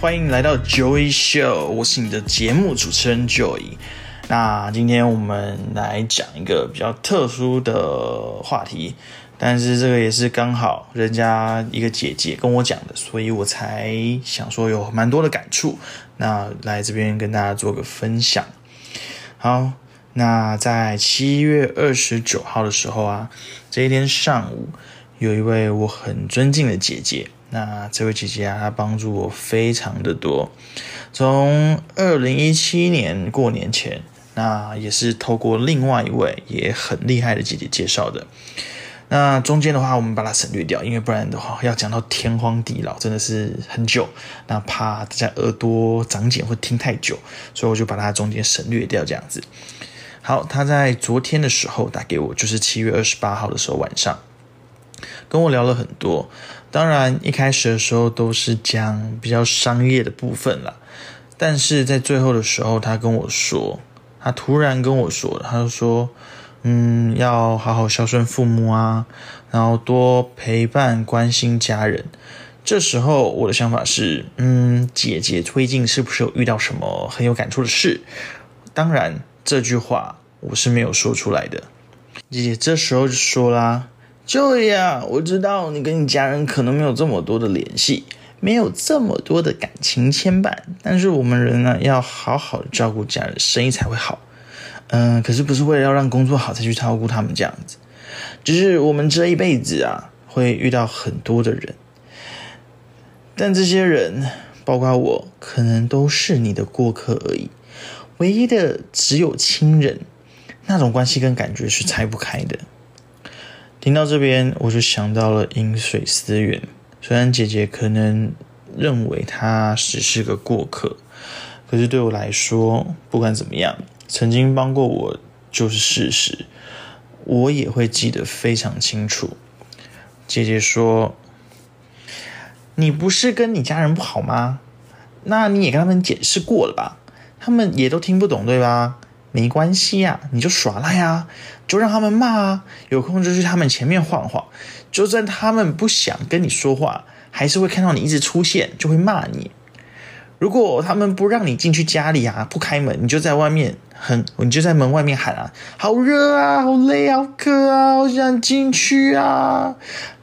欢迎来到 Joy Show，我是你的节目主持人 Joy。那今天我们来讲一个比较特殊的话题，但是这个也是刚好人家一个姐姐跟我讲的，所以我才想说有蛮多的感触，那来这边跟大家做个分享。好，那在七月二十九号的时候啊，这一天上午，有一位我很尊敬的姐姐。那这位姐姐啊，她帮助我非常的多。从二零一七年过年前，那也是透过另外一位也很厉害的姐姐介绍的。那中间的话，我们把它省略掉，因为不然的话要讲到天荒地老，真的是很久。那怕大家耳朵长茧会听太久，所以我就把它中间省略掉，这样子。好，她在昨天的时候打给我，就是七月二十八号的时候晚上，跟我聊了很多。当然，一开始的时候都是讲比较商业的部分啦，但是在最后的时候，他跟我说，他突然跟我说，他就说，嗯，要好好孝顺父母啊，然后多陪伴关心家人。这时候我的想法是，嗯，姐姐最近是不是有遇到什么很有感触的事？当然，这句话我是没有说出来的。姐姐这时候就说啦。对呀，我知道你跟你家人可能没有这么多的联系，没有这么多的感情牵绊，但是我们人呢，要好好的照顾家人，生意才会好。嗯、可是不是为了要让工作好才去照顾他们这样子，只是我们这一辈子啊，会遇到很多的人，但这些人，包括我，可能都是你的过客而已，唯一的只有亲人，那种关系跟感觉是拆不开的。听到这边，我就想到了饮水思源。虽然姐姐可能认为她只是个过客，可是对我来说，不管怎么样，曾经帮过我就是事实，我也会记得非常清楚。姐姐说：“你不是跟你家人不好吗？那你也跟他们解释过了吧？他们也都听不懂，对吧？”没关系呀，你就耍赖啊，就让他们骂啊，有空就去他们前面晃晃，就算他们不想跟你说话，还是会看到你一直出现，就会骂你。如果他们不让你进去家里啊，不开门，你就在外面很，你就在门外面喊啊，好热啊，好累啊，好渴啊，好想进去啊，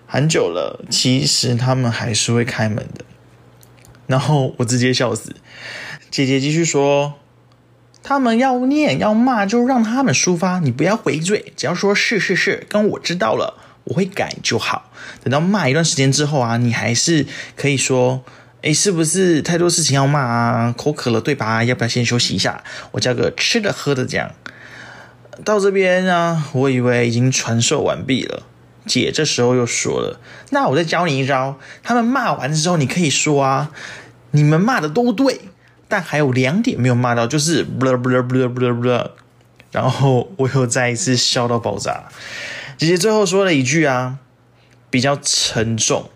喊久了，其实他们还是会开门的。然后我直接笑死，姐姐继续说。他们要念要骂，就让他们抒发，你不要回嘴，只要说是是是，跟我知道了，我会改就好。等到骂一段时间之后啊，你还是可以说，诶，是不是太多事情要骂啊？口渴了对吧？要不要先休息一下？我叫个吃的喝的这样。到这边呢，我以为已经传授完毕了，姐这时候又说了，那我再教你一招，他们骂完之后，你可以说啊，你们骂的都对。但还有两点没有骂到，就是 blah blah blah blah blah，然后我又再一次笑到爆炸。姐姐最后说了一句啊，比较沉重。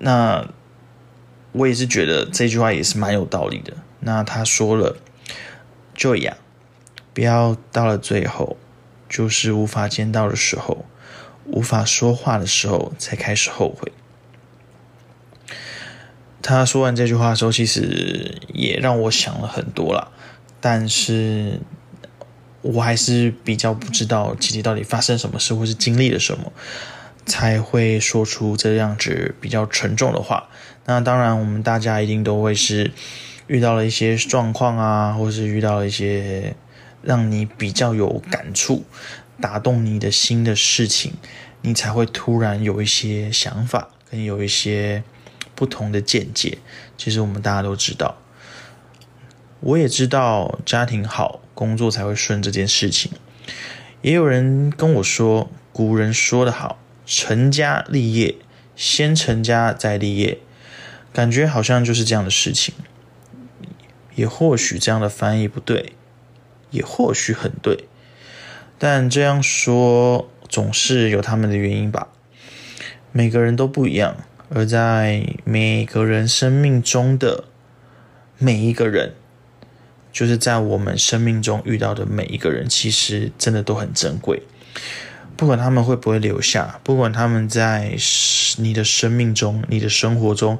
那我也是觉得这句话也是蛮有道理的。那她说了就呀，不要到了最后，就是无法见到的时候，无法说话的时候，才开始后悔。他说完这句话的时候，其实也让我想了很多啦。但是我还是比较不知道姐姐到底发生什么事，或是经历了什么，才会说出这样子比较沉重的话。那当然，我们大家一定都会是遇到了一些状况啊，或是遇到了一些让你比较有感触、打动你的心的事情，你才会突然有一些想法，跟有一些。不同的见解，其实我们大家都知道。我也知道家庭好，工作才会顺这件事情。也有人跟我说，古人说的好，成家立业，先成家再立业，感觉好像就是这样的事情。也或许这样的翻译不对，也或许很对，但这样说总是有他们的原因吧。每个人都不一样。而在每个人生命中的每一个人，就是在我们生命中遇到的每一个人，其实真的都很珍贵。不管他们会不会留下，不管他们在你的生命中、你的生活中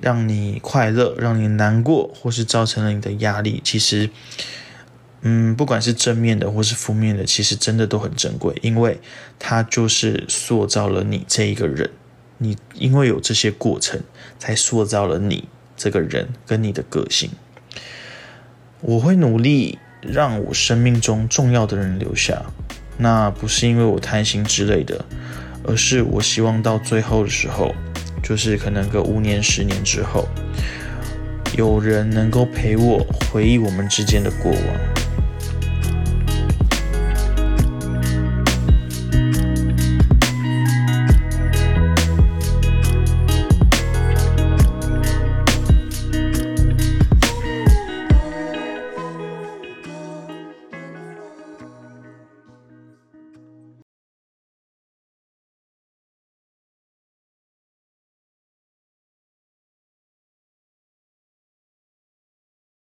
让你快乐，让你难过，或是造成了你的压力，其实，嗯，不管是正面的或是负面的，其实真的都很珍贵，因为它就是塑造了你这一个人。你因为有这些过程，才塑造了你这个人跟你的个性。我会努力让我生命中重要的人留下，那不是因为我贪心之类的，而是我希望到最后的时候，就是可能个五年、十年之后，有人能够陪我回忆我们之间的过往。